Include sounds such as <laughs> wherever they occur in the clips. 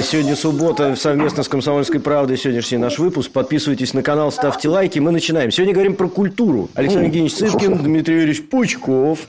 Сегодня суббота, совместно с «Комсомольской правдой» сегодняшний наш выпуск. Подписывайтесь на канал, ставьте лайки. Мы начинаем. Сегодня говорим про культуру. Александр Евгеньевич Цыпкин, Дмитрий Юрьевич Пучков,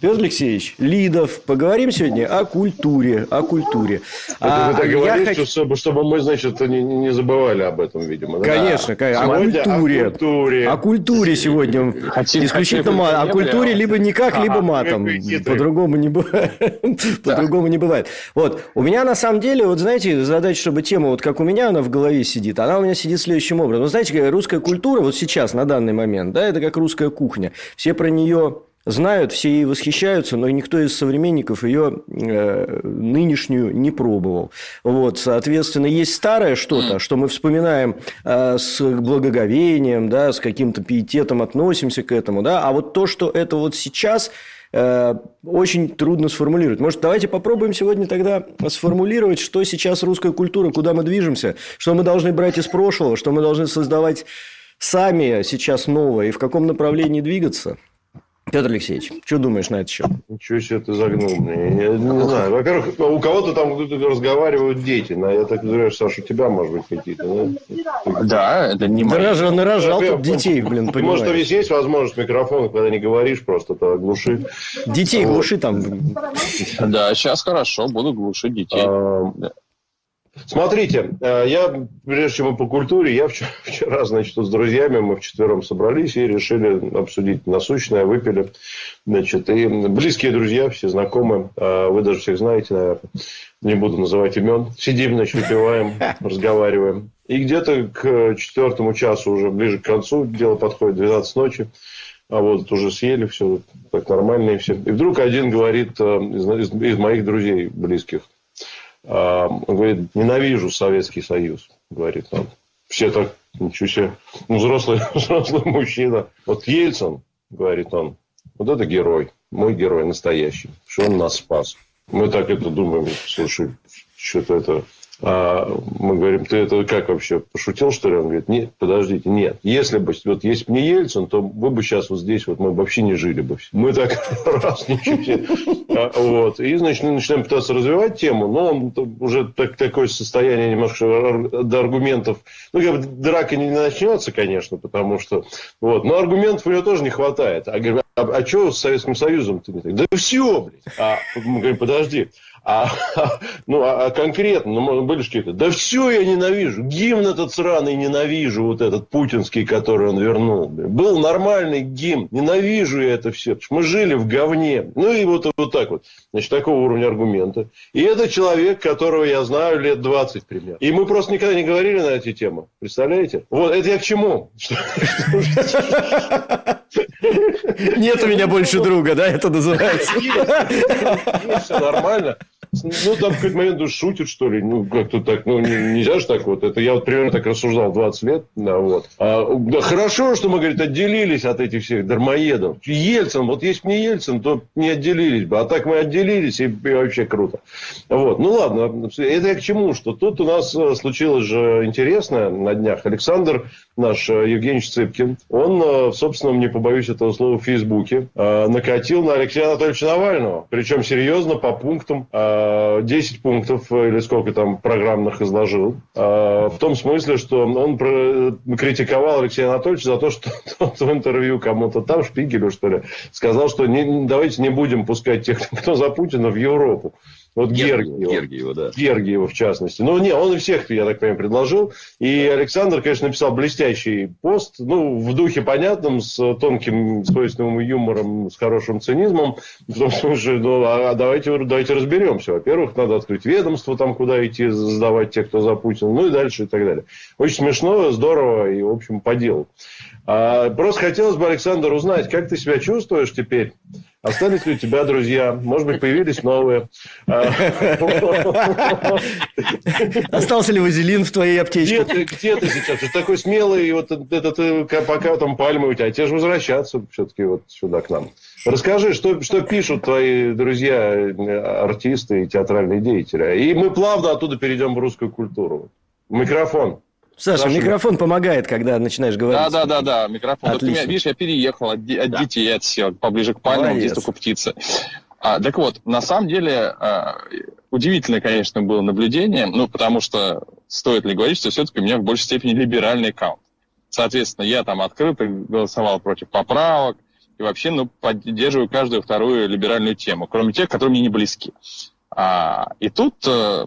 Петр Алексеевич Лидов. Поговорим сегодня о культуре. О культуре. Это а, вы так говорите, хочу... чтобы, чтобы мы, значит, не, не забывали об этом, видимо. Конечно, да. конечно. О культуре. О культуре. О культуре сегодня. Хотим, исключительно мат. О культуре либо никак, а, либо матом. По-другому не бывает. По-другому не бывает. Вот. У меня на самом деле, вот знаете, задать, чтобы тема, вот как у меня она в голове сидит, она у меня сидит следующим образом. Вы знаете, русская культура вот сейчас, на данный момент, да, это как русская кухня. Все про нее знают, все ей восхищаются, но никто из современников ее э, нынешнюю не пробовал. Вот, соответственно, есть старое что-то, что мы вспоминаем э, с благоговением, да, с каким-то пиететом относимся к этому, да, а вот то, что это вот сейчас Э, очень трудно сформулировать. Может, давайте попробуем сегодня тогда сформулировать, что сейчас русская культура, куда мы движемся, что мы должны брать из прошлого, что мы должны создавать сами сейчас новое и в каком направлении двигаться – Петр Алексеевич, что думаешь на это счет? Ничего себе ты загнул мне. Я не знаю. Во-первых, у кого-то там разговаривают дети. Но я так думаю, Саша, у тебя, может быть, какие-то. Да, да это не Нарожал, нарожал тут детей, блин, понимаешь. Может, там есть возможность микрофона, когда не говоришь, просто то глуши. Детей глуши там. Да, сейчас хорошо, буду глушить детей. А, Смотрите, э, я, прежде чем по культуре, я вчера, <laughs> вчера, значит, с друзьями мы вчетвером собрались и решили обсудить насущное, выпили. Значит, и близкие друзья, все знакомые, э, вы даже всех знаете, наверное, не буду называть имен. Сидим, значит, выпиваем, <laughs> разговариваем. И где-то к четвертому часу, уже ближе к концу, дело подходит 12 ночи, а вот уже съели все, так нормально и все. И вдруг один говорит э, из, из, моих друзей близких – говорит, ненавижу Советский Союз, говорит он. Все так, ничего себе, ну, взрослый, <laughs> взрослый мужчина. Вот Ельцин, говорит он, вот это герой, мой герой настоящий, что он нас спас. Мы так это думаем, слушай, что-то это а мы говорим, ты это как вообще, пошутил, что ли? Он говорит, нет, подождите, нет. Если бы, вот если бы не Ельцин, то вы бы сейчас вот здесь, вот мы вообще не жили бы. Мы так <laughs> раз, ничего. А, вот. И, значит, начинаем пытаться развивать тему, но он уже так, такое состояние немножко до аргументов. Ну, как бы драка не начнется, конечно, потому что... Вот. Но аргументов у него тоже не хватает. А, а, а что с Советским Союзом ты? Да все, блядь. А мы говорим, подожди. А, <laughs> ну, а, а конкретно, ну, были же какие-то, да все я ненавижу, гимн этот сраный ненавижу, вот этот путинский, который он вернул. Был нормальный гимн, ненавижу я это все, мы жили в говне. Ну, и вот, вот так вот, значит, такого уровня аргумента. И это человек, которого я знаю лет 20 примерно. И мы просто никогда не говорили на эти темы, представляете? Вот, это я к чему? <laughs> Нет у меня больше друга, да, это называется? Все нормально. Ну, там в какой-то момент ну, шутит, что ли. Ну, как-то так, ну, не, нельзя же так вот. Это я вот примерно так рассуждал 20 лет. Да, вот. А, да, хорошо, что мы, говорит, отделились от этих всех дармоедов. Ельцин, вот если бы не Ельцин, то не отделились бы. А так мы отделились, и, и вообще круто. Вот. Ну, ладно. Это я к чему? Что тут у нас э, случилось же интересное на днях. Александр, наш э, Евгений Цыпкин, он э, в собственном, не побоюсь этого слова, в Фейсбуке накатил на Алексея Анатольевича Навального. Причем серьезно, по пунктам 10 э, пунктов э, или сколько там программных изложил. Э, в том смысле, что он критиковал Алексея Анатольевича за то, что <laughs> тот в интервью кому-то там, Шпигелю, что ли, сказал, что не, давайте не будем пускать тех, кто за Путина, в Европу. Вот Гергиева. Гергиева, да. Гергиева, в частности. Ну, не, он и всех, я так понимаю, предложил. И Александр, конечно, написал блестящий пост. Ну, в духе понятном, с тонким, свойственным юмором, с хорошим цинизмом. В том смысле, ну, а давайте, давайте разберемся. Во-первых, надо открыть ведомство, там, куда идти, сдавать тех, кто за Путина. Ну, и дальше, и так далее. Очень смешно, здорово и, в общем, по делу. А, просто хотелось бы, Александр, узнать, как ты себя чувствуешь теперь Остались ли у тебя друзья? Может быть, появились новые? Остался ли вазелин в твоей аптечке? Где ты, где ты сейчас? Ты такой смелый, вот этот, э, пока там пальмы у тебя. Тебе же возвращаться все-таки вот сюда к нам. Расскажи, что, что пишут твои друзья, э, артисты и театральные деятели. И мы плавно оттуда перейдем в русскую культуру. Микрофон. Саша, Саша, микрофон помогает, когда начинаешь говорить. Да, да, да, да, микрофон. Отлично. Вот, видишь, я переехал от, от да. детей, отсел поближе к пальмам, здесь только птицы. А, так вот, на самом деле, а, удивительное, конечно, было наблюдение, ну, потому что стоит ли говорить, что все-таки у меня в большей степени либеральный аккаунт. Соответственно, я там открыто голосовал против поправок, и вообще, ну, поддерживаю каждую вторую либеральную тему, кроме тех, которые мне не близки. А, и тут э,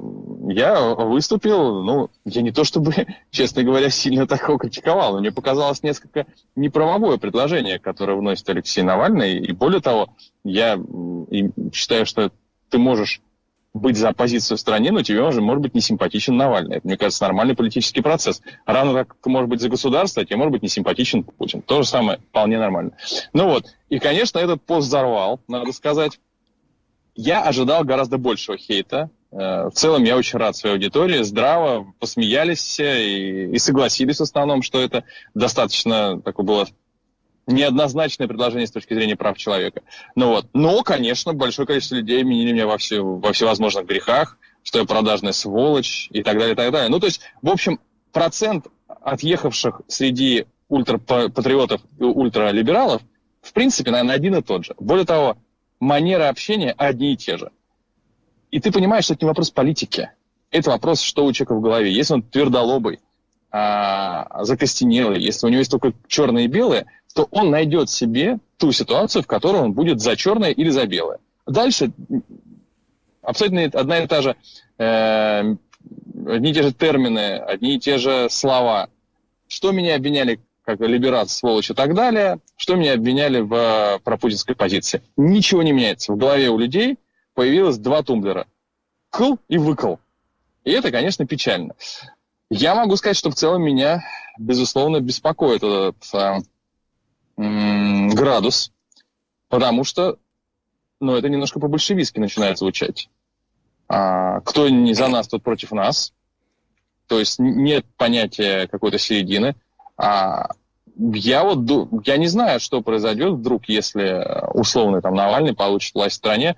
я выступил, ну, я не то чтобы, <laughs> честно говоря, сильно такого критиковал, но мне показалось несколько неправовое предложение, которое вносит Алексей Навальный. И более того, я и считаю, что ты можешь быть за оппозицию в стране, но тебе уже может быть не симпатичен Навальный. Это, мне кажется, нормальный политический процесс. Равно как ты можешь быть за государство, а тебе может быть не симпатичен Путин. То же самое, вполне нормально. Ну вот, и, конечно, этот пост взорвал, надо сказать. Я ожидал гораздо большего хейта. Э, в целом я очень рад своей аудитории. Здраво посмеялись все и, и согласились в основном, что это достаточно такое было неоднозначное предложение с точки зрения прав человека. Ну вот. Но, конечно, большое количество людей обвинили меня во, все, во всевозможных грехах, что я продажная сволочь и так далее, и так далее. Ну, то есть, в общем, процент отъехавших среди ультрапатриотов и ультралибералов, в принципе, наверное, один и тот же. Более того, манеры общения одни и те же. И ты понимаешь, что это не вопрос политики. Это вопрос, что у человека в голове. Если он твердолобый, а, закостенелый, если у него есть только черное и белое, то он найдет себе ту ситуацию, в которой он будет за черное или за белое. Дальше абсолютно одна и та же, э, одни и те же термины, одни и те же слова. Что меня обвиняли как либерат, сволочь и так далее, что меня обвиняли в э, пропутинской позиции. Ничего не меняется. В голове у людей появилось два тумблера. Кл и выкл. И это, конечно, печально. Я могу сказать, что в целом меня, безусловно, беспокоит этот м- градус, потому что ну, это немножко по-большевистски начинает звучать. А, кто не за нас, тот против нас. То есть нет понятия какой-то середины. А я вот я не знаю, что произойдет вдруг, если условный там Навальный получит власть в стране.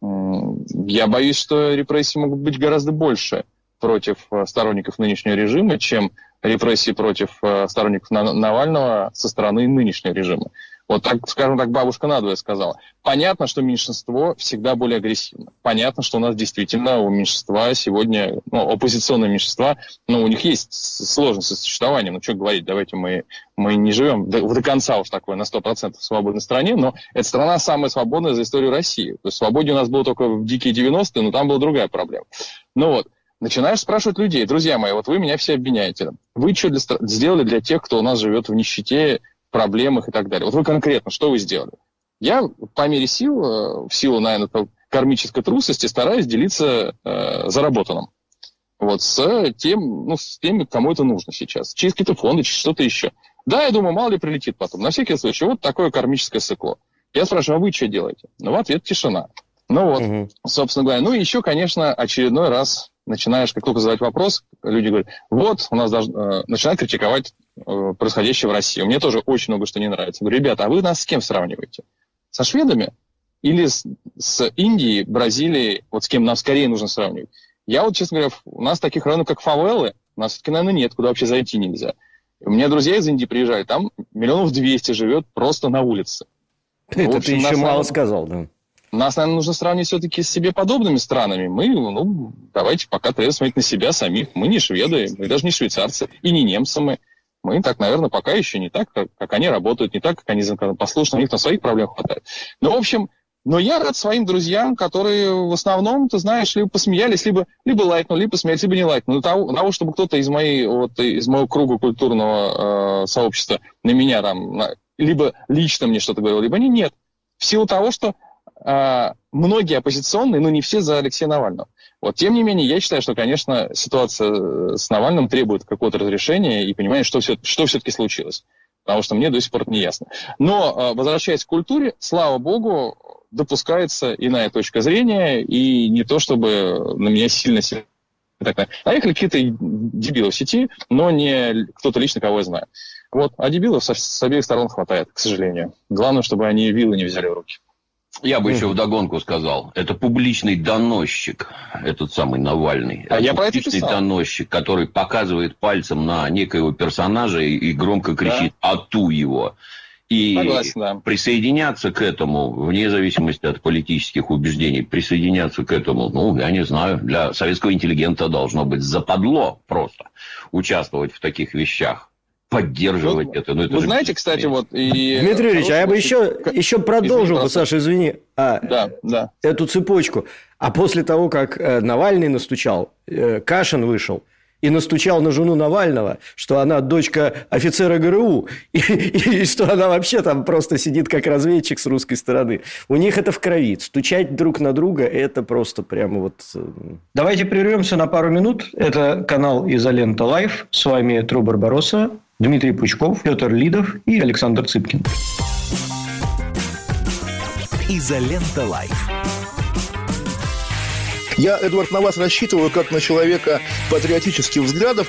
Я боюсь, что репрессии могут быть гораздо больше против э, сторонников нынешнего режима, чем репрессии против э, сторонников Навального со стороны нынешнего режима. Вот так, скажем так, бабушка надвое сказала. Понятно, что меньшинство всегда более агрессивно. Понятно, что у нас действительно у меньшинства сегодня, ну, оппозиционные меньшинства, ну, у них есть сложности с существованием. Ну, что говорить, давайте мы, мы не живем до, до конца уж такой на 100% в свободной стране, но эта страна самая свободная за историю России. То есть свободе у нас было только в дикие 90-е, но там была другая проблема. Ну вот, начинаешь спрашивать людей, друзья мои, вот вы меня все обвиняете. Вы что для, сделали для тех, кто у нас живет в нищете, проблемах и так далее. Вот вы конкретно, что вы сделали? Я по мере сил, э, в силу, наверное, кармической трусости стараюсь делиться э, заработанным. Вот с тем, ну, с теми, кому это нужно сейчас. Через какие-то фонды, через что-то еще. Да, я думаю, мало ли прилетит потом. На всякий случай, вот такое кармическое сыкло. Я спрашиваю, а вы что делаете? Ну, в ответ тишина. Ну вот, угу. собственно говоря. Ну и еще, конечно, очередной раз начинаешь, как только задать вопрос, люди говорят, вот, у нас даже, э, начинают критиковать происходящее в России. Мне тоже очень много что не нравится. Говорю, ребята, а вы нас с кем сравниваете? Со шведами? Или с, с Индией, Бразилией? Вот с кем нам скорее нужно сравнивать? Я вот, честно говоря, у нас таких районов, как фавелы, у нас все-таки, наверное, нет, куда вообще зайти нельзя. У меня друзья из Индии приезжают, там миллионов двести живет просто на улице. <laughs> Это общем, ты еще мало сказал, да. Нас, наверное, нужно сравнивать все-таки с себе подобными странами. Мы, ну, давайте пока трезво смотреть на себя самих. Мы не шведы, мы даже не швейцарцы, и не немцы мы. Мы так, наверное, пока еще не так, как, как они работают, не так, как они послушны, у них на своих проблем хватает. Ну, в общем, но я рад своим друзьям, которые в основном, ты знаешь, либо посмеялись, либо, либо лайкнули, либо посмеялись, либо не лайкнули. Того, того чтобы кто-то из, моей, вот, из моего круга культурного э, сообщества на меня там, на, либо лично мне что-то говорил, либо не, нет. В силу того, что многие оппозиционные, но не все за Алексея Навального. Вот, тем не менее, я считаю, что, конечно, ситуация с Навальным требует какого-то разрешения и понимания, что, все, что все-таки случилось. Потому что мне до сих пор не ясно. Но, а, возвращаясь к культуре, слава богу, допускается иная точка зрения, и не то, чтобы на меня сильно-сильно так Наехали какие-то дебилы в сети, но не кто-то лично, кого я знаю. Вот. А дебилов с обеих сторон хватает, к сожалению. Главное, чтобы они вилы не взяли в руки. Я бы еще вдогонку сказал, это публичный доносчик, этот самый Навальный. А это я публичный доносчик, который показывает пальцем на некоего персонажа и громко кричит да. «Ату его!». И Согласен, да. присоединяться к этому, вне зависимости от политических убеждений, присоединяться к этому, ну, я не знаю, для советского интеллигента должно быть западло просто участвовать в таких вещах поддерживать вот, это. Ну, это вы знаете, кстати, вот и... Дмитрий Ильич, а я бы еще, еще продолжил бы, Саша, извини, а, да, да. эту цепочку. А после того, как э, Навальный настучал, э, Кашин вышел, и настучал на жену Навального, что она дочка офицера ГРУ, <laughs> и, и, и что она вообще там просто сидит как разведчик с русской стороны. У них это в крови. Стучать друг на друга – это просто прямо вот... Э, Давайте прервемся на пару минут. Это канал «Изолента Live». С вами True Барбаросса, Дмитрий Пучков, Петр Лидов и Александр Цыпкин. «Изолента Live». Я, Эдвард, на вас рассчитываю как на человека патриотических взглядов.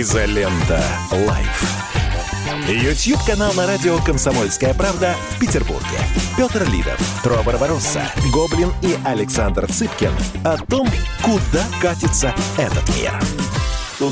Изолента. Live. YouTube-канал на радио «Комсомольская правда» в Петербурге. Петр Лидов, True Барбаросса, Гоблин и Александр Цыпкин о том, куда катится этот мир.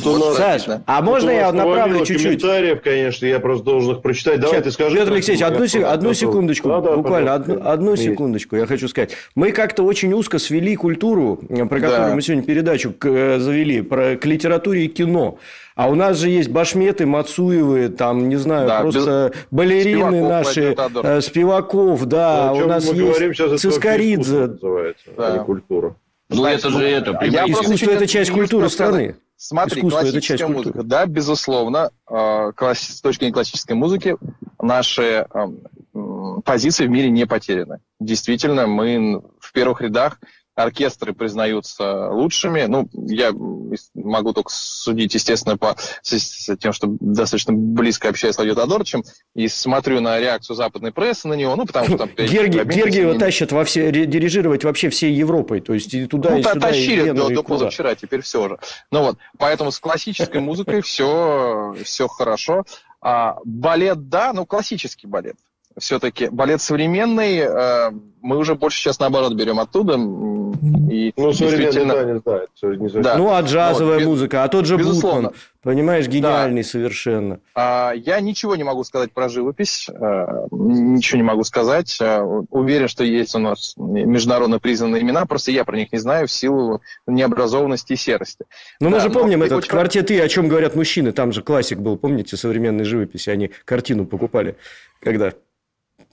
Тут у нас, Саш, а можно я направлю чуть-чуть? комментариев, конечно, я просто должен их прочитать. Давай Сейчас, ты скажи. Петр Алексеевич, одну, сек- одну секундочку, да, да, буквально одну, одну секундочку, я хочу сказать. Мы как-то очень узко свели культуру, про которую да. мы сегодня передачу к, э, завели, про, к литературе и кино. А у нас же есть Башметы, Мацуевы, там, не знаю, да, просто без... балерины Спиваков, наши, э, Спиваков, да, да у нас есть Цискоридзе. называется, да. а не культура. Ну, это же это. Я искусство – это часть культуры страны. Смотри, Искусство классическая это часть музыка, культуры. да, безусловно, э, с точки зрения классической музыки наши позиции в мире не потеряны. Действительно, мы в первых рядах оркестры признаются лучшими. Ну, я могу только судить, естественно, по с тем, что достаточно близко общаюсь с Владимиром Тодоровичем, и смотрю на реакцию западной прессы на него, ну, потому что там... Герги, Гергиева тащат во все, дирижировать вообще всей Европой, то есть и туда, ну, и сюда, тащили и до, до позавчера, теперь все же. Ну вот, поэтому с классической музыкой все, все хорошо. А балет, да, ну, классический балет все-таки балет современный, э, мы уже больше сейчас наоборот берем оттуда. И ну, действительно... да, не знаю. Не да. Ну, а джазовая вот, музыка, а тот же безусловно. Бутман, понимаешь, гениальный да. совершенно. А, я ничего не могу сказать про живопись, а, ничего не могу сказать. А, уверен, что есть у нас международно признанные имена, просто я про них не знаю в силу необразованности и серости. Ну, да, мы же помним но... этот очень... квартет «И», о чем говорят мужчины, там же классик был, помните, современной живописи, они картину покупали, когда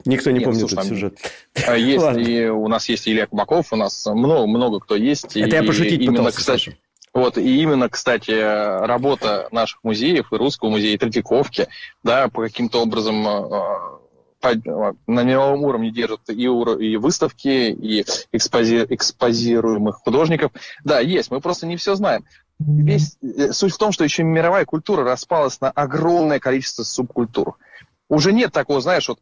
Никто не Нет, помнит слушай, этот сюжет. <laughs> А есть и у нас есть Илья Кубаков, у нас много, много кто есть. Это и, я пошутить именно, пытался, кстати, Саша. Вот, и именно, кстати, работа наших музеев, и Русского музея, и Третьяковки, да, по каким-то образом э, на мировом уровне держат и, и выставки, и экспози, экспозируемых художников. Да, есть, мы просто не все знаем. Весь, э, суть в том, что еще мировая культура распалась на огромное количество субкультур. Уже нет такого, знаешь, вот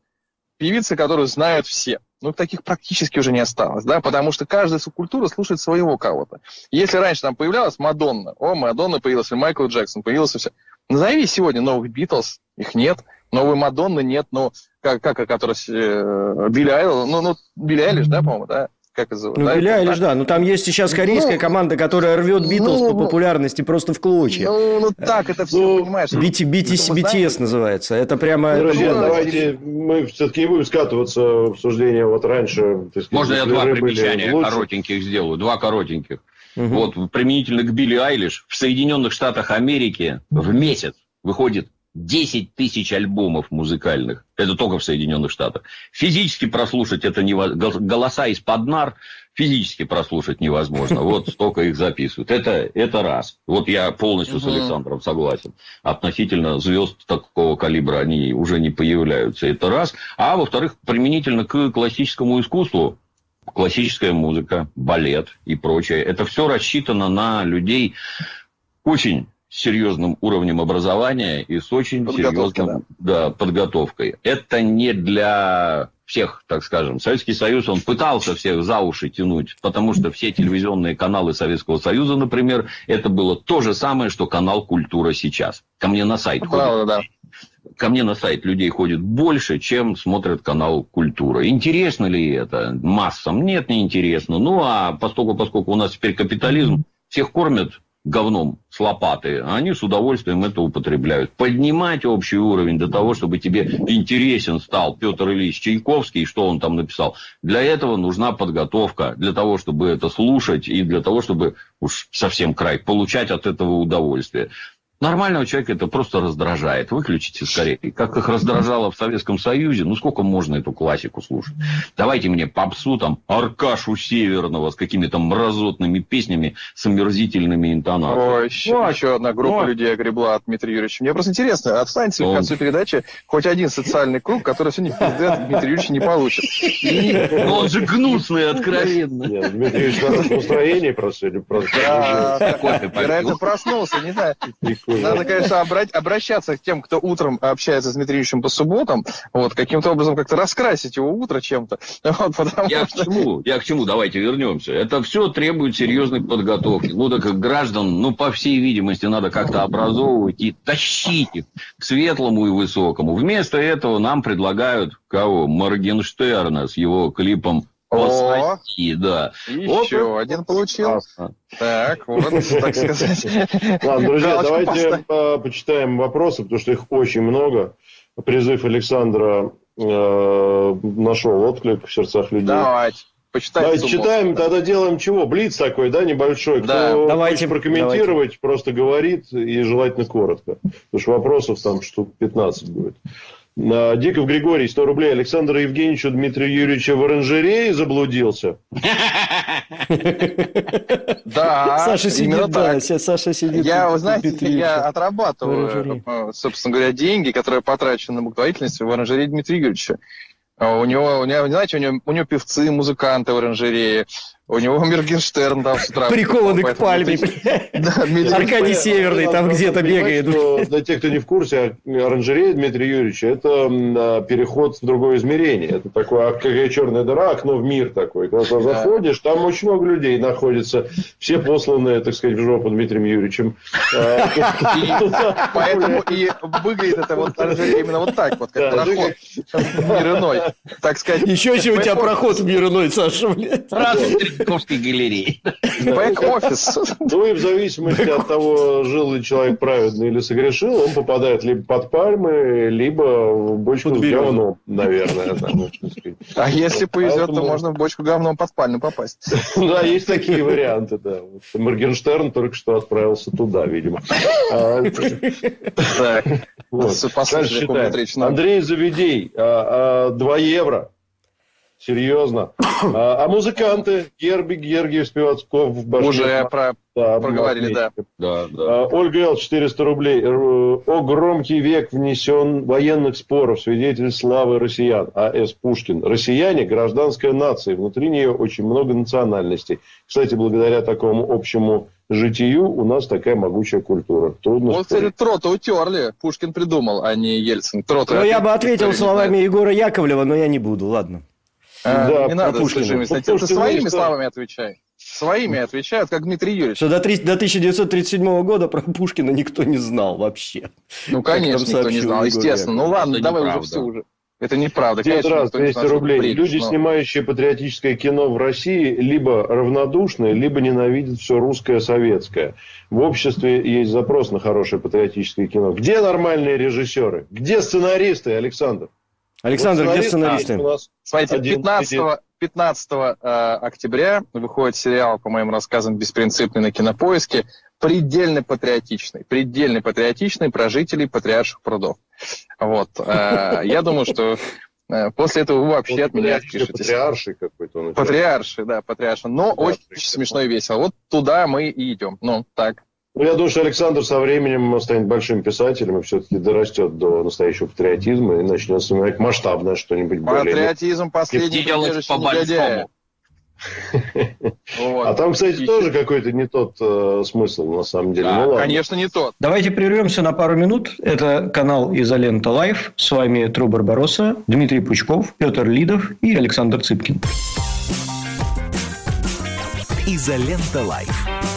певицы, которые знают все. Ну, таких практически уже не осталось, да, потому что каждая субкультура слушает своего кого-то. Если раньше там появлялась Мадонна, о, Мадонна появилась, или Майкл Джексон, появился все. Назови сегодня новых Битлз, их нет, новой Мадонны нет, ну, как, как которая, э, Билли Айлиш, ну, ну, Билли Айлиш, да, по-моему, да, как это зовут? Ну, да, Билли Айлиш, да. Ну, там есть сейчас корейская ну, команда, которая рвет Битлз ну, по популярности просто в клочья. Ну, ну так это все, ну, понимаешь. BT, BT, BTS называется. Это прямо... Ну, друзья, это... давайте мы все-таки не будем скатываться в обсуждение вот раньше. Сказать, Можно я два примечания коротеньких сделаю? Два коротеньких. Угу. Вот, применительно к Билли Айлиш, в Соединенных Штатах Америки в месяц выходит 10 тысяч альбомов музыкальных. Это только в Соединенных Штатах. Физически прослушать это невозможно. Голоса из-под нар физически прослушать невозможно. Вот <laughs> столько их записывают. Это, это раз. Вот я полностью с Александром согласен. Относительно звезд такого калибра они уже не появляются. Это раз. А во-вторых, применительно к классическому искусству, классическая музыка, балет и прочее, это все рассчитано на людей очень серьезным уровнем образования и с очень серьезной да. Да, подготовкой. Это не для всех, так скажем. Советский Союз, он пытался всех за уши тянуть, потому что все телевизионные каналы Советского Союза, например, это было то же самое, что канал «Культура» сейчас. Ко мне на сайт Правда, ходит. Да. Ко мне на сайт людей ходит больше, чем смотрят канал «Культура». Интересно ли это массам? Нет, не интересно. Ну, а поскольку, поскольку у нас теперь капитализм, всех кормят говном с лопаты, они с удовольствием это употребляют. Поднимать общий уровень до того, чтобы тебе интересен стал Петр Ильич Чайковский, что он там написал. Для этого нужна подготовка, для того, чтобы это слушать и для того, чтобы уж совсем край получать от этого удовольствие. Нормального человека это просто раздражает. Выключите скорее. Как их раздражало в Советском Союзе, ну сколько можно эту классику слушать? Давайте мне попсу там Аркашу Северного с какими-то мразотными песнями с омерзительными интонациями. Ой, еще, ну, еще одна группа ну, людей огребла от Дмитрия Юрьевича. Мне просто интересно, отстаньте ли к концу передачи хоть один социальный круг, который сегодня пизды от Дмитрия Юрьевича не получит. И... Ну, он же гнусный, откровенно. Нет, Дмитрий Юрьевич в настроении просто или просто... Вероятно, проснулся, не знаю. Надо, конечно, обращаться к тем, кто утром общается с Дмитриевичем по субботам, вот, каким-то образом как-то раскрасить его утро чем-то. <laughs> Вот, Я что... к чему? Я к чему? Давайте вернемся. Это все требует серьезной подготовки. Ну, так граждан, ну, по всей видимости, надо как-то образовывать и тащить их к светлому и высокому. Вместо этого нам предлагают кого? Моргенштерна с его клипом о, да. Еще вот, один получился. Классно. Так, вот, так сказать. Ладно, друзья, давайте почитаем вопросы, потому что их очень много. Призыв Александра э, нашел отклик в сердцах людей. Давайте. Почитаем давайте читаем, да. тогда делаем чего? Блиц такой, да, небольшой. Да. Кто давайте, хочет прокомментировать, давайте. просто говорит и желательно коротко. Потому что вопросов там штук 15 будет. Диков Григорий, 100 рублей. Александр Евгеньевич у Дмитрия Юрьевича в оранжерее заблудился. Да, Саша сидит, да, Саша сидит. Я, вы знаете, я отрабатываю, э, собственно говоря, деньги, которые потрачены на благотворительность в оранжерее Дмитрия Юрьевича. А у него, у него, знаете, у него, у него певцы, музыканты в оранжерее, у него Мергенштерн там с утра. Прикованный к пальме. Аркадий Северный там где-то бегает. Для тех, кто не в курсе, оранжерея Дмитрия Юрьевича – это а, переход в другое измерение. Это такое, как черная дыра, окно в мир такой. Когда заходишь, там очень много людей находится. Все посланные, так сказать, в жопу Дмитрием Юрьевичем. А, <laughs> поэтому и выглядит это вот оранжерея именно вот так, вот как проход в мир иной. Так сказать. Еще если у тебя проход в мир иной, Саша, блядь. Московской галереи. Бэк-офис. Ну и в зависимости от того, жил ли человек праведно или согрешил, он попадает либо под пальмы, либо в бочку с говном, наверное. А если повезет, то можно в бочку говном под пальму попасть. Да, есть такие варианты, да. Моргенштерн только что отправился туда, видимо. А. Андрей Заведей, 2 а, а, евро. Серьезно. А, а музыканты? Герби, Гергиев, Спивацков, Башкир. Уже про... да, проговорили, да. да, да. А, Ольга Л. 400 рублей. О громкий век внесен военных споров. Свидетель славы россиян. А.С. Пушкин. Россияне – гражданская нация. Внутри нее очень много национальностей. Кстати, благодаря такому общему житию у нас такая могучая культура. Трудно вот, кстати, Трота утерли. Пушкин придумал, а не Ельцин. Трота ну, я бы ответил словами Егора Яковлева, но я не буду, ладно. А, да, не надо Пушкина. С ты своими словами отвечай. Своими отвечают, как Дмитрий Юрьевич. Что до, 3, до 1937 года про Пушкина никто не знал вообще. Ну, конечно, никто не знал, естественно. Ну, ладно, давай уже все уже. Это неправда. Дед раз, 200 рублей. Бред, Люди, но... снимающие патриотическое кино в России, либо равнодушны, либо ненавидят все русское, советское. В обществе есть запрос на хорошее патриотическое кино. Где нормальные режиссеры? Где сценаристы, Александр? Александр, вот где сценаристы? Смотрите, 15, 15 э, октября выходит сериал, по моим рассказам, «Беспринципный» на Кинопоиске. Предельно патриотичный. Предельно патриотичный про жителей патриарших прудов. Вот. Э, <laughs> я думаю, что э, После этого вы вообще от меня отпишетесь. Патриарший какой-то. Патриарший, да, патриарший. Но очень смешно и весело. Вот туда мы и идем. Ну, так. Ну, я думаю, что Александр со временем станет большим писателем и все-таки дорастет до настоящего патриотизма и начнет снимать масштабное что-нибудь более... Патриотизм последний негодяя. <laughs> А там, кстати, тоже какой-то не тот э, смысл, на самом деле. Да, ну, конечно, не тот. Давайте прервемся на пару минут. Это канал Изолента Live. С вами True Барбаросса, Дмитрий Пучков, Петр Лидов и Александр Цыпкин. Изолента Live.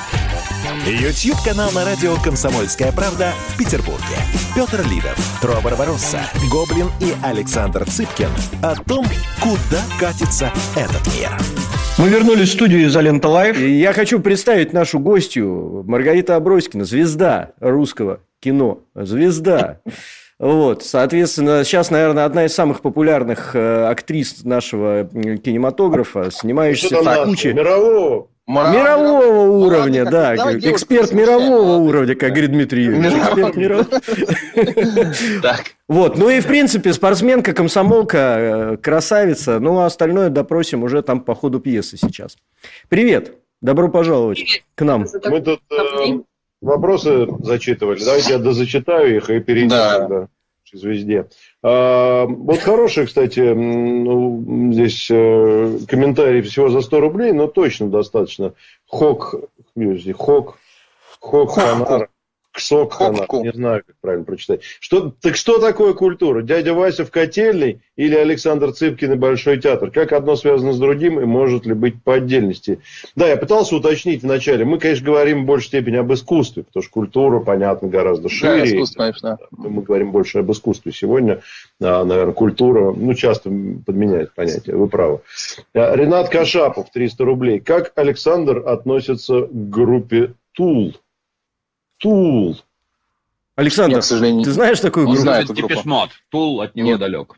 YouTube-канал на радио «Комсомольская правда» в Петербурге. Петр Лидов, True Barbarossa, Гоблин и Александр Цыпкин о том, куда катится этот мир. Мы вернулись в студию «Изолента Live». И я хочу представить нашу гостью Маргарита Аброськина, звезда русского кино. Звезда. Вот, соответственно, сейчас, наверное, одна из самых популярных э, актрис нашего кинематографа, снимающаяся в куче... Мирового Морал, мирового мирового уровня, да. Давай эксперт мирового уровня, как говорит Дмитрий Юрьевич. Эксперт мирового. <laughs> Так. Вот, ну и в принципе спортсменка, комсомолка, э, красавица. Ну, а остальное допросим уже там по ходу пьесы сейчас. Привет, добро пожаловать к нам. Мы тут э, вопросы зачитывали. Давайте я дозачитаю их и перейдем да. Звезде. А, вот хороший, кстати, ну, здесь э, комментарий всего за 100 рублей, но точно достаточно. Хок, Хок, Хок, Ханара. Ксок, не знаю, как правильно прочитать. Что, так что такое культура? Дядя Вася в котельной или Александр Цыпкин и Большой театр? Как одно связано с другим и может ли быть по отдельности? Да, я пытался уточнить вначале. Мы, конечно, говорим в большей степени об искусстве, потому что культура, понятно, гораздо шире. Да, искусство, конечно. Мы говорим больше об искусстве сегодня. А, наверное, культура, ну, часто подменяет понятие, вы правы. А, Ренат Кашапов, 300 рублей. Как Александр относится к группе Тул? Тул. Александр, нет, к сожалению, ты знаешь такую группу? Не знаю эту группу. Мод. Тул от него нет. далек.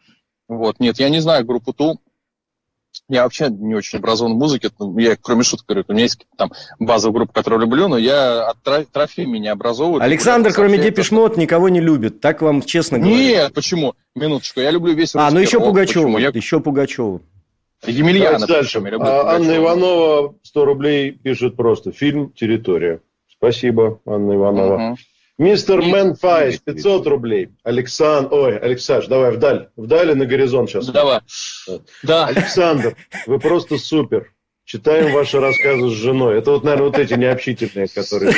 Вот, нет, я не знаю группу Тул. Я вообще не очень образован в музыке. Я, кроме шуток, говорю, у меня есть там базовая группа, которую люблю, но я от трофеями не образовываю. Александр, кроме Депешмот, никого не любит. Так вам честно говорю. Нет, почему? Минуточку, я люблю весь А, ну еще Пугачева. Я... Еще Пугачева. Емельяна. Дальше. А, Анна Иванова 100 рублей пишет просто. Фильм «Территория». Спасибо, Анна Иванова. Угу. Мистер Мэнфайс, 500 рублей. Александр, ой, Александр, давай вдаль, вдаль и на горизонт сейчас. Давай. Да. Александр, вы просто супер. Читаем ваши рассказы с женой. Это вот, наверное, вот эти необщительные, которые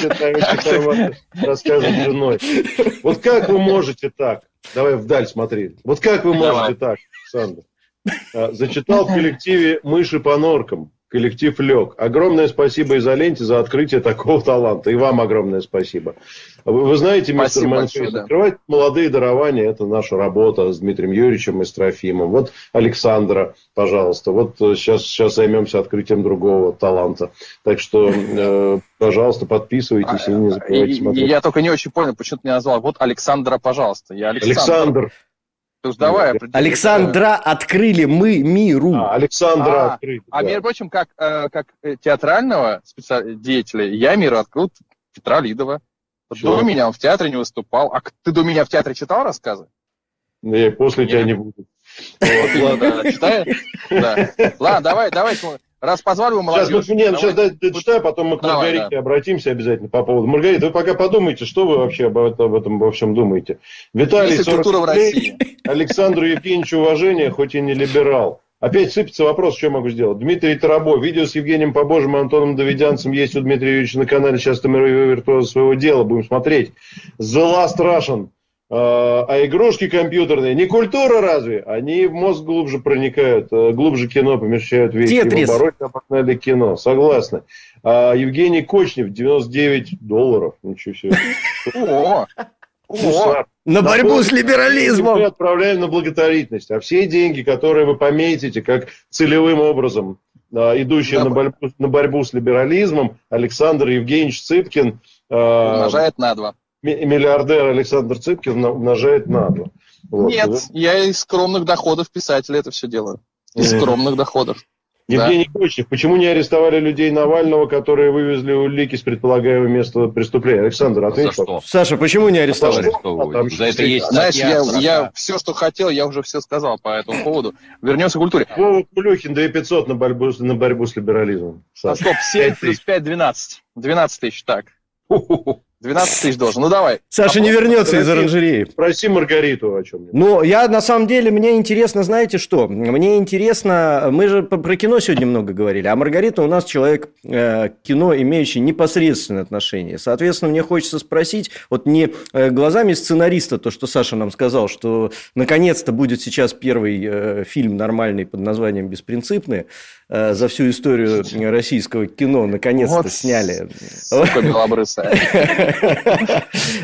Читаем ваши рассказы с женой. Вот как вы можете так? Давай вдаль смотри. Вот как вы можете так, Александр? А, зачитал в коллективе «Мыши по норкам» коллектив лег. Огромное спасибо Изоленте за открытие <laughs> такого таланта. И вам огромное спасибо. Вы, вы знаете, мистер Мэнфис, да. открывать молодые дарования – это наша работа с Дмитрием Юрьевичем и с Трофимом. Вот Александра, пожалуйста. Вот сейчас, сейчас займемся открытием другого таланта. Так что, э, пожалуйста, подписывайтесь и не забывайте смотреть. Я только не очень понял, почему ты меня назвал. Вот Александра, пожалуйста. Я Александр. Александр. Уж давай Александра открыли мы миру. А, Александра а, открыли. А, да. между прочим, как, э, как э, театрального специ... деятеля, я миру открыл Петра Лидова. Что? До меня он в театре не выступал. А ты до меня в театре читал рассказы? Я после тебя не буду. <laughs> Ладно, давай, давай. Раз позвали вы молодежь. Сейчас, нет, сейчас дочитаю, потом мы к Маргарите обратимся обязательно по поводу. Маргарита, вы пока подумайте, что вы вообще об этом, об этом во всем думаете. Виталий, 40 в России. Александру Евгеньевичу уважение, хоть и не либерал. Опять сыпется вопрос, что я могу сделать. Дмитрий Тарабо. Видео с Евгением Побожим и Антоном Давидянцем есть у Дмитрия Юрьевича на канале. Сейчас там виртуоза своего дела. Будем смотреть. The Last Russian. А, а игрушки компьютерные не культура разве? Они в мозг глубже проникают, э, глубже кино помещают вещи. Тетрис. В обороте обогнали кино, согласны. А Евгений Кочнев, 99 долларов. Ничего себе. О, на борьбу с либерализмом. Мы отправляем на благотворительность. А все деньги, которые вы пометите как целевым образом а, идущие на борьбу, на борьбу с либерализмом, Александр Евгеньевич Цыпкин... Умножает на два миллиардер Александр Цыпкин умножает на два. Вот. Нет, я из скромных доходов писателя это все делаю. Из скромных доходов. Евгений да. Кочнев, почему не арестовали людей Навального, которые вывезли улики с предполагаемого места преступления? Александр, ответь. За что? Саша, почему не арестовали? А За это есть Знаешь, я, я все, что хотел, я уже все сказал по этому поводу. Вернемся к культуре. Вова Кулюхин, 2500 на борьбу, на борьбу с либерализмом. А стоп, 7 плюс 5, 12. 12 тысяч, так. 12 тысяч должен. Ну, давай. Саша а не вернется из оранжереи. Спроси Маргариту о чем-нибудь. Ну, я на самом деле, мне интересно, знаете что? Мне интересно, мы же про кино сегодня много говорили, а Маргарита у нас человек э, кино, имеющий непосредственное отношение. Соответственно, мне хочется спросить, вот не э, глазами сценариста, то, что Саша нам сказал, что наконец-то будет сейчас первый э, фильм нормальный под названием «Беспринципные», э, за всю историю российского кино наконец-то вот сняли. Сука белобрысая.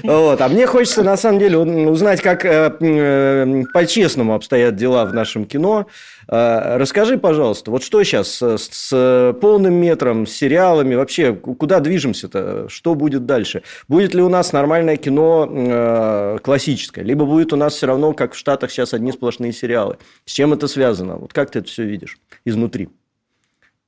Вот. А мне хочется, на самом деле, узнать, как э, э, по-честному обстоят дела в нашем кино. Э, расскажи, пожалуйста, вот что сейчас с полным метром, с сериалами, вообще куда движемся-то, что будет дальше? Будет ли у нас нормальное кино классическое, либо будет у нас все равно, как в Штатах сейчас, одни сплошные сериалы? С чем это связано? Вот как ты это все видишь изнутри?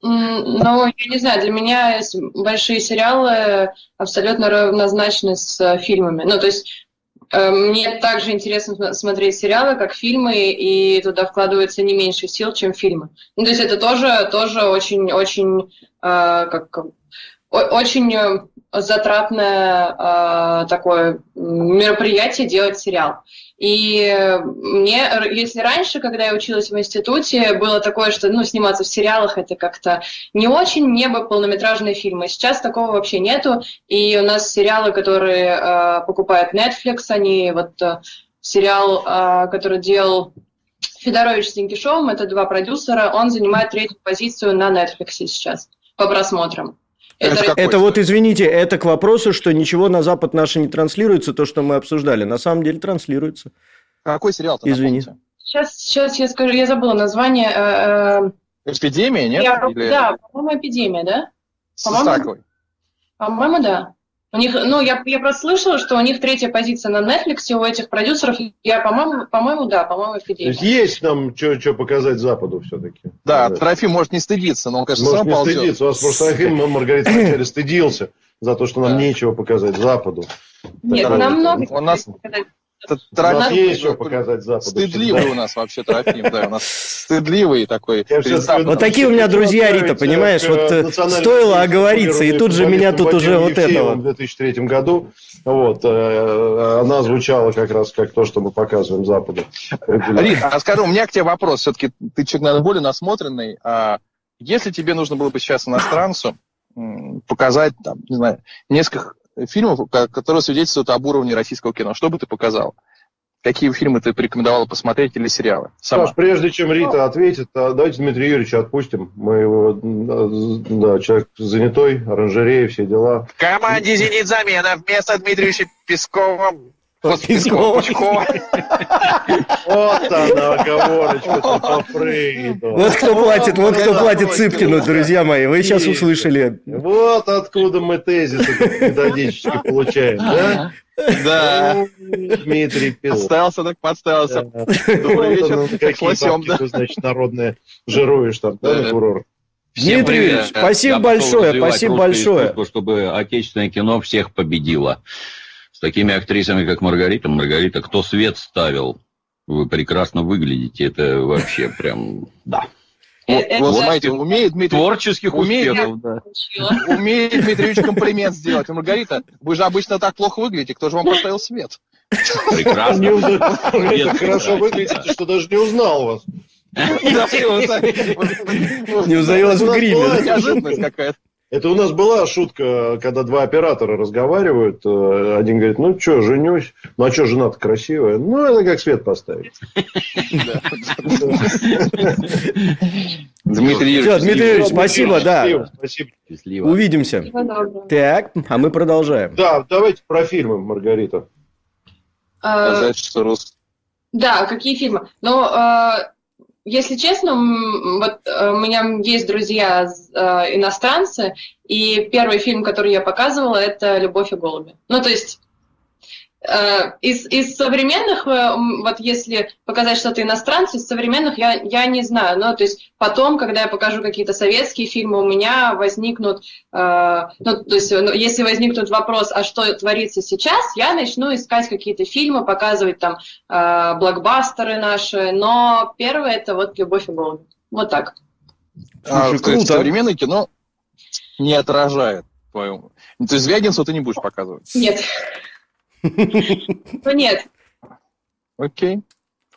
Ну, я не знаю, для меня большие сериалы абсолютно равнозначны с э, фильмами. Ну, то есть э, мне также интересно смотреть сериалы, как фильмы, и туда вкладывается не меньше сил, чем фильмы. Ну, то есть это тоже, тоже очень, очень, э, как, очень затратное такое мероприятие делать сериал. И мне, если раньше, когда я училась в институте, было такое, что ну, сниматься в сериалах это как-то не очень, мне бы полнометражные фильмы. Сейчас такого вообще нету. И у нас сериалы, которые э, покупает Netflix, они вот э, сериал, э, который делал Федорович с Зинкишовым, это два продюсера, он занимает третью позицию на Netflix сейчас по просмотрам. Это, это, вот, извините, это к вопросу, что ничего на Запад наше не транслируется, то, что мы обсуждали. На самом деле транслируется. Какой сериал-то? Извини. Сейчас, сейчас я скажу, я забыла название. Э, э, Эпидемия, нет? Я, Или... Да, по-моему, эпидемия, да? По-моему, по-моему, да. У них, ну, я, я просто слышала, что у них третья позиция на Netflix у этих продюсеров. Я, по-моему, по-моему, да, по-моему, эпидемия. То есть есть нам что показать Западу все-таки. Да, да, Трофим может не стыдиться, но он, конечно, может сам не ползет. стыдиться. У вас просто Трофим, Маргарита <laughs> вначале стыдился за то, что нам нечего показать Западу. Нет, нам много у нас, у нас есть что показать Западу. Стыдливый <laughs> у нас вообще Трофим, да, у нас стыдливый такой. Вот такие у меня друзья, Рита, понимаешь, вот э, стоило оговориться, и тут же меня тут уже вот это В 2003 году, вот, э, она звучала как раз как то, что мы показываем Западу. Рита, а скажи, у меня к тебе вопрос, все-таки ты человек, наверное, более насмотренный, а если тебе нужно было бы сейчас иностранцу показать, там, не знаю, несколько фильмов, которые свидетельствуют об уровне российского кино. Что бы ты показал? Какие фильмы ты порекомендовала посмотреть или сериалы? Сама. Саш, прежде чем Рита ответит, а давайте Дмитрия Юрьевича отпустим. Мы его, да, человек занятой, оранжерея, все дела. В команде «Зенит» замена. Вместо Дмитрия Юрьевича Пескова Пескова. Вот она, оговорочка по Фрейду. Вот кто платит, вот кто платит Цыпкину, друзья мои. Вы сейчас услышали. Вот откуда мы тезисы методически получаем, да? Да. Дмитрий Песков. Подставился, так подставился. Добрый вечер. Какие да? значит, народные жируешь там, да, курорт? Дмитрий, спасибо большое, спасибо большое. Чтобы отечественное кино всех победило такими актрисами, как Маргарита. Маргарита, кто свет ставил Вы прекрасно выглядите. Это вообще прям... Да. Вот, это, вот знаете, умеет Дмитрий... Творческих умеет, успехов, да. Умеет Дмитриевич комплимент сделать. Маргарита, вы же обычно так плохо выглядите. Кто же вам поставил свет? Прекрасно. Хорошо выглядите, что даже не узнал вас. <laughs> Не узналась в гриме. Неожиданность какая-то. Это у нас была шутка, когда два оператора разговаривают. Э, один говорит, ну что, женюсь. Ну а что, жена-то красивая? Ну, это как свет поставить. Дмитрий Юрьевич, Дмитрий Юрьевич, спасибо, да. Спасибо. Увидимся. Так, а мы продолжаем. Да, давайте про фильмы, Маргарита. А, да, какие фильмы? Ну, если честно, вот э, у меня есть друзья э, иностранцы, и первый фильм, который я показывала, это «Любовь и голуби». Ну, то есть из, из современных, э, вот если показать что-то иностранцу, из современных я, я не знаю. Но то есть потом, когда я покажу какие-то советские фильмы, у меня возникнут, э, ну, то есть ну, если возникнут вопрос, а что творится сейчас, я начну искать какие-то фильмы, показывать там э, блокбастеры наши. Но первое это вот «Любовь и голуби». Вот так. А, Слушай, круто. современное кино не отражает твою... То есть Звягинцева ты не будешь показывать? Нет. Ну нет. Окей.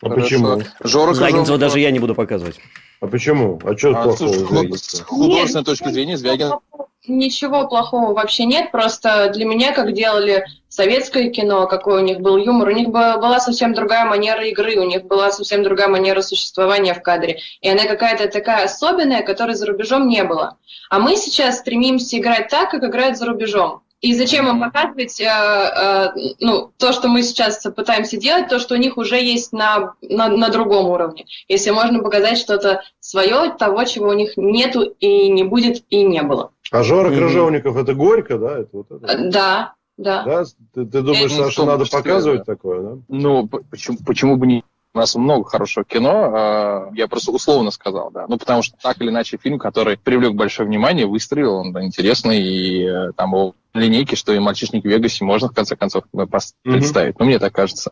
А почему? Жора Звягинцева даже я не буду показывать. А почему? А что а, плохого? С художественной точки зрения Звягин... Ничего плохого вообще нет, просто для меня, как делали советское кино, какой у них был юмор, у них была совсем другая манера игры, у них была совсем другая манера существования в кадре, и она какая-то такая особенная, которой за рубежом не было. А мы сейчас стремимся играть так, как играют за рубежом. И зачем им показывать э, э, ну, то, что мы сейчас пытаемся делать, то, что у них уже есть на, на, на другом уровне. Если можно показать что-то свое, того, чего у них нету и не будет и не было. А Жора mm-hmm. Крыжовников это горько, да? Это вот это? Э, да, да. да? Ты, ты думаешь, это, Саша, надо показывать да. такое, да? Ну, почему, почему бы не у нас много хорошего кино, а, я просто условно сказал, да. Ну, потому что так или иначе фильм, который привлек большое внимание, выстрелил, он да, интересный, и э, там его линейки, что и «Мальчишник в Вегасе» можно, в конце концов, представить. Mm-hmm. Ну, мне так кажется.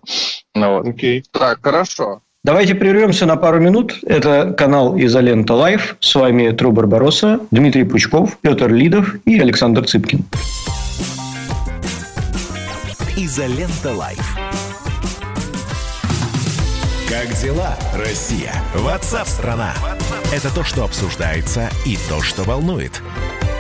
Ну, вот. okay. Так, хорошо. Давайте прервемся на пару минут. Это канал Изолента Live. С вами True Barbarossa, Дмитрий Пучков, Петр Лидов и Александр Цыпкин. Изолента Live. Как дела, Россия? WhatsApp-страна! Это то, что обсуждается и то, что волнует.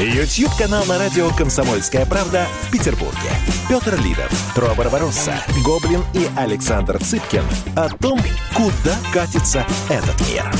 YouTube-канал на радио «Комсомольская правда» в Петербурге. Петр Лидов, True Barbarossa, Гоблин и Александр Цыпкин о том, куда катится этот мир.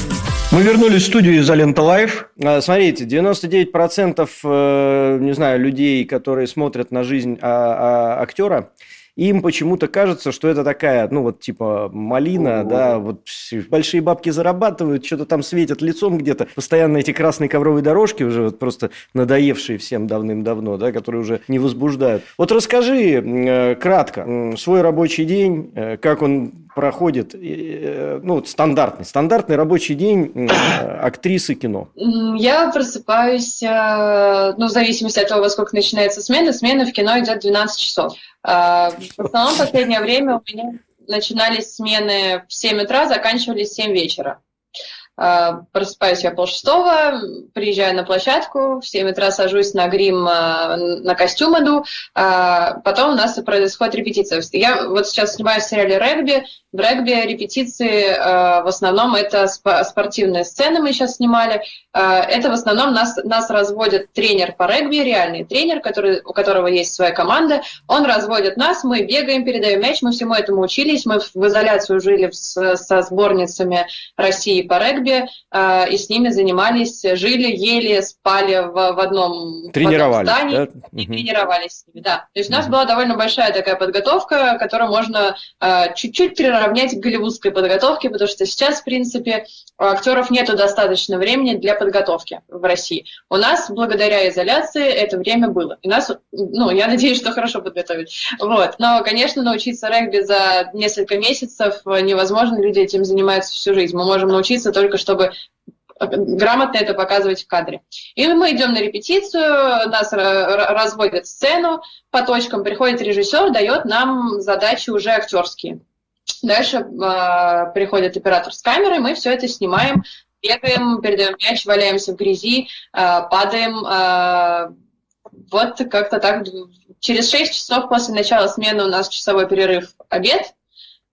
Мы вернулись в студию «Изолента Live». А, смотрите, 99% э, не знаю, людей, которые смотрят на жизнь а, а, актера, им почему-то кажется, что это такая, ну вот типа малина, да, вот большие бабки зарабатывают, что-то там светят лицом где-то, постоянно эти красные ковровые дорожки уже вот просто надоевшие всем давным-давно, да, которые уже не возбуждают. Вот расскажи э, кратко свой рабочий день, э, как он проходит, э, ну, стандартный, стандартный рабочий день <coughs> актрисы кино? Я просыпаюсь, ну, в зависимости от того, во сколько начинается смена, смена в кино идет 12 часов. В основном в последнее время у меня начинались смены в 7 утра, заканчивались в 7 вечера. А, просыпаюсь я полшестого, приезжаю на площадку, в 7 утра сажусь на грим, а, на костюм иду, потом у нас происходит репетиция. Я вот сейчас снимаю в сериале «Регби», в регби репетиции в основном это спортивные сцены мы сейчас снимали. Это в основном нас, нас разводит тренер по регби, реальный тренер, который, у которого есть своя команда. Он разводит нас, мы бегаем, передаем мяч, мы всему этому учились. Мы в изоляцию жили с, со сборницами России по регби. Регби, э, и с ними занимались, жили, ели, спали в, в одном, тренировались, в одном здании да? и угу. тренировались с ними, да. То есть у нас была довольно большая такая подготовка, которую можно э, чуть-чуть приравнять к голливудской подготовке, потому что сейчас, в принципе, у актеров нет достаточно времени для подготовки в России. У нас, благодаря изоляции, это время было. И нас, ну, я надеюсь, что хорошо подготовить. Вот. Но, конечно, научиться регби за несколько месяцев невозможно, люди этим занимаются всю жизнь. Мы можем научиться только, чтобы грамотно это показывать в кадре. И мы идем на репетицию, нас разводят сцену по точкам, приходит режиссер, дает нам задачи уже актерские. Дальше э, приходит оператор с камерой, мы все это снимаем, бегаем, передаем мяч, валяемся в грязи, э, падаем. Э, вот как-то так. Через 6 часов после начала смены у нас часовой перерыв, обед.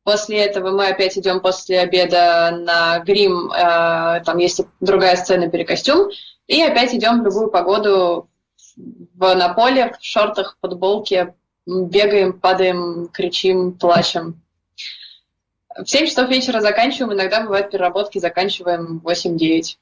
После этого мы опять идем после обеда на грим, э, там есть другая сцена перекостюм, и опять идем в любую погоду в, на поле, в шортах, футболке, бегаем, падаем, кричим, плачем. В 7 часов вечера заканчиваем, иногда бывают переработки, заканчиваем 8-9.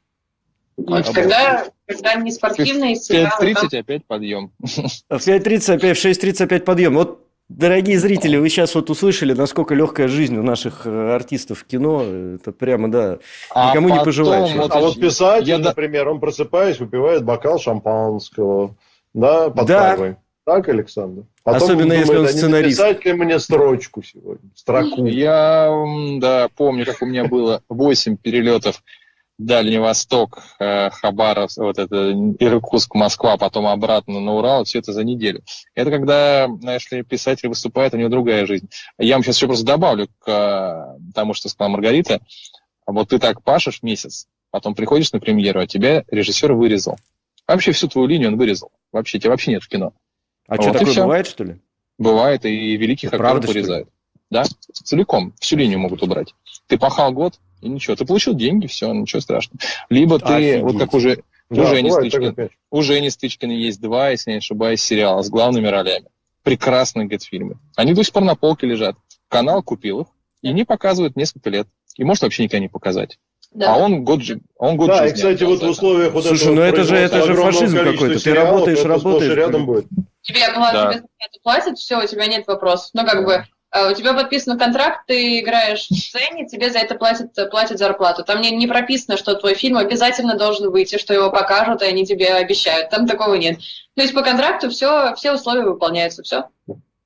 Вот, когда, когда не спортивные сериалы... В 5.30 там... опять подъем. В 5.30 опять, в 6.30 опять подъем. Вот Дорогие зрители, вы сейчас вот услышали, насколько легкая жизнь у наших э, артистов в кино. Это прямо, да, а никому не пожелаешь. Вот, а вот писатель, я... например, он просыпаясь, выпивает бокал шампанского, да, под да. Так, Александр? Потом Особенно думает, если он сценарист. Писать мне строчку сегодня, строку. Я, да, помню, как у меня было 8 перелетов Дальний Восток, э, Хабаровск, вот это Иркутск, Москва, потом обратно на Урал, все это за неделю. Это когда, знаешь ли, писатель выступает, у него другая жизнь. Я вам сейчас еще просто добавлю к э, тому, что сказала Маргарита. Вот ты так пашешь месяц, потом приходишь на премьеру, а тебя режиссер вырезал. Вообще всю твою линию он вырезал. Вообще, тебя вообще нет в кино. А вот что, такое бывает, что ли? Бывает, и великих Это актеров вырезают. Да, целиком, всю линию могут убрать. Ты пахал год, и ничего. Ты получил деньги, все, ничего страшного. Либо ты, Офигеть. вот как уже, да, у, Жени Стычкин, у Жени Стычкина есть два, если не ошибаюсь, сериала с главными ролями. Прекрасные, говорит, фильмы. Они до сих пор на полке лежат. Канал купил их и не показывает несколько лет. И может вообще никогда не показать. Да. А он год, он год Да, и, кстати, вот в условиях вот Слушай, ну это же, это же фашизм какой-то. Ты работаешь, работаешь. Рядом будет. Тебе, да. тебе платят, все, у тебя нет вопросов. Ну, как бы, а, у тебя подписан контракт, ты играешь в сцене, тебе за это платят, платят зарплату. Там не, не прописано, что твой фильм обязательно должен выйти, что его покажут, и они тебе обещают. Там такого нет. То есть по контракту все, все условия выполняются, все.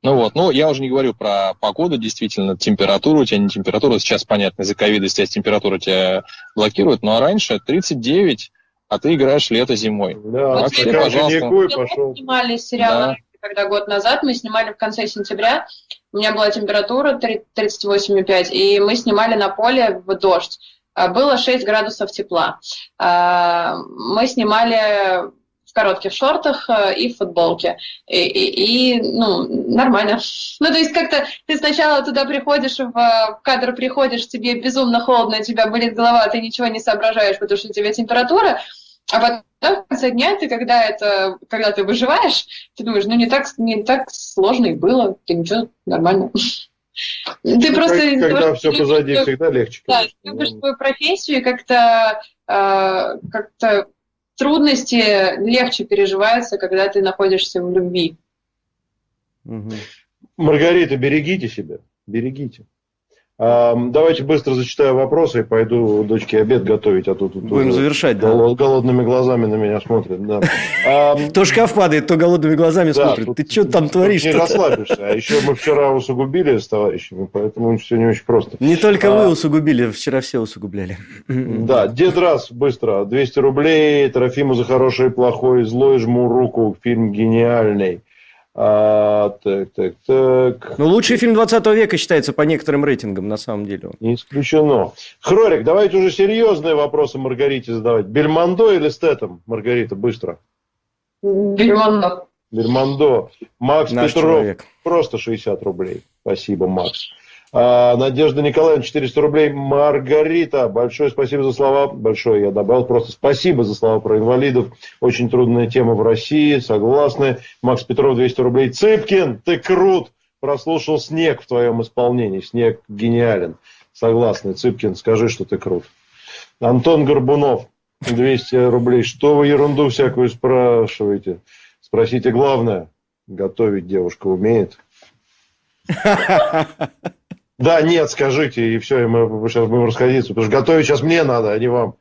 Ну вот, ну я уже не говорю про погоду, действительно, температуру, у тебя не температура, сейчас понятно, из-за ковида сейчас температура тебя блокирует, ну а раньше 39, а ты играешь лето зимой. Да, Вообще, пожалуйста. Пошел. Снимали сериал да. когда год назад, мы снимали в конце сентября, у меня была температура 38,5, и мы снимали на поле в дождь. А, было 6 градусов тепла. А, мы снимали в коротких шортах э, и в футболке. И, и, и ну, нормально. <laughs> Ну, то есть как-то ты сначала туда приходишь, в кадр приходишь, тебе безумно холодно, у тебя болит голова, ты ничего не соображаешь, потому что у тебя температура, а потом в конце дня ты, когда это, когда ты выживаешь, ты думаешь, ну не так, не так сложно и было, ты ничего, нормально. Ты ну, просто... Когда все позади, всегда легче. Да, любишь свою профессию, и как-то э, как-то трудности легче переживаются, когда ты находишься в любви. Маргарита, берегите себя, берегите. Давайте быстро зачитаю вопросы и пойду дочке обед готовить, а тут будем завершать, да? Голодными глазами на меня смотрят, да. То шкаф падает, то голодными глазами смотрит. Ты что там творишь? Не расслабишься. А еще мы вчера усугубили с товарищами, поэтому все не очень просто. Не только вы усугубили, вчера все усугубляли. Да, дед раз быстро. 200 рублей. Трофиму за хорошее и плохое, злой жму руку. Фильм гениальный. А, так, так, так. Ну, лучший фильм 20 века считается по некоторым рейтингам, на самом деле. Не исключено. Хрорик, давайте уже серьезные вопросы Маргарите задавать. Бельмондо или Стэтом? Маргарита, быстро. Бельмондо. Бельмондо. Макс Наш Петров. Человек. Просто 60 рублей. Спасибо, Макс. А, Надежда Николаевна, 400 рублей. Маргарита, большое спасибо за слова. Большое я добавил. Просто спасибо за слова про инвалидов. Очень трудная тема в России. Согласны. Макс Петров, 200 рублей. Цыпкин, ты крут. Прослушал «Снег» в твоем исполнении. «Снег» гениален. Согласны. Цыпкин, скажи, что ты крут. Антон Горбунов, 200 рублей. Что вы ерунду всякую спрашиваете? Спросите главное. Готовить девушка умеет? <laughs> Да, нет, скажите, и все, и мы сейчас будем расходиться. Потому что готовить сейчас мне надо, а не вам.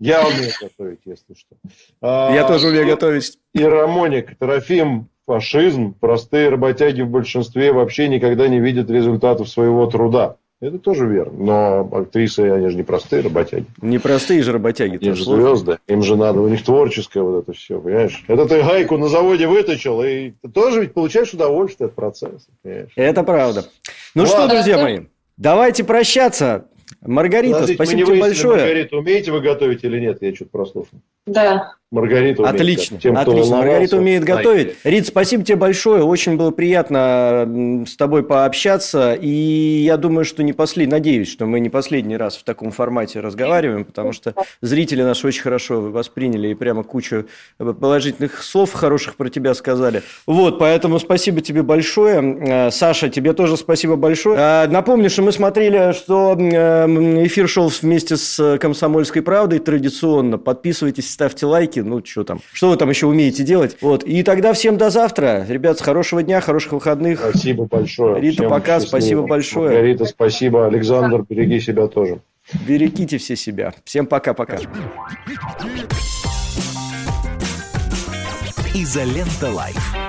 Я умею готовить, если что. Я а, тоже умею готовить. И Рамоник, Трофим, фашизм. Простые работяги в большинстве вообще никогда не видят результатов своего труда. Это тоже верно. Но актрисы, они же не простые работяги. Не простые же работяги. Они же звезды. Им же надо, у них творческое вот это все, понимаешь? Это ты гайку на заводе выточил, и ты тоже ведь получаешь удовольствие от процесса. Понимаешь? Это правда. Ну Ладно. что, друзья мои, давайте прощаться. Маргарита, Подождите, спасибо тебе большое. Маргарита, умеете вы готовить или нет? Я что-то прослушал. Да. Маргарита умеет. Отлично, тем, отлично. Маргарита умеет готовить. Рит, спасибо тебе большое. Очень было приятно с тобой пообщаться. И я думаю, что не последний, надеюсь, что мы не последний раз в таком формате разговариваем, потому что зрители наши очень хорошо восприняли и прямо кучу положительных слов хороших про тебя сказали. Вот, поэтому спасибо тебе большое. Э, Саша, тебе тоже спасибо большое. Э, напомню, что мы смотрели, что эфир шел вместе с «Комсомольской правдой» традиционно. Подписывайтесь, ставьте лайки ну, что там, что вы там еще умеете делать. Вот, и тогда всем до завтра. Ребят, хорошего дня, хороших выходных. Спасибо большое. Рита, всем пока, счастливо. спасибо большое. Рита, спасибо. Александр, береги себя тоже. Берегите все себя. Всем пока-пока. Изолента Лайф.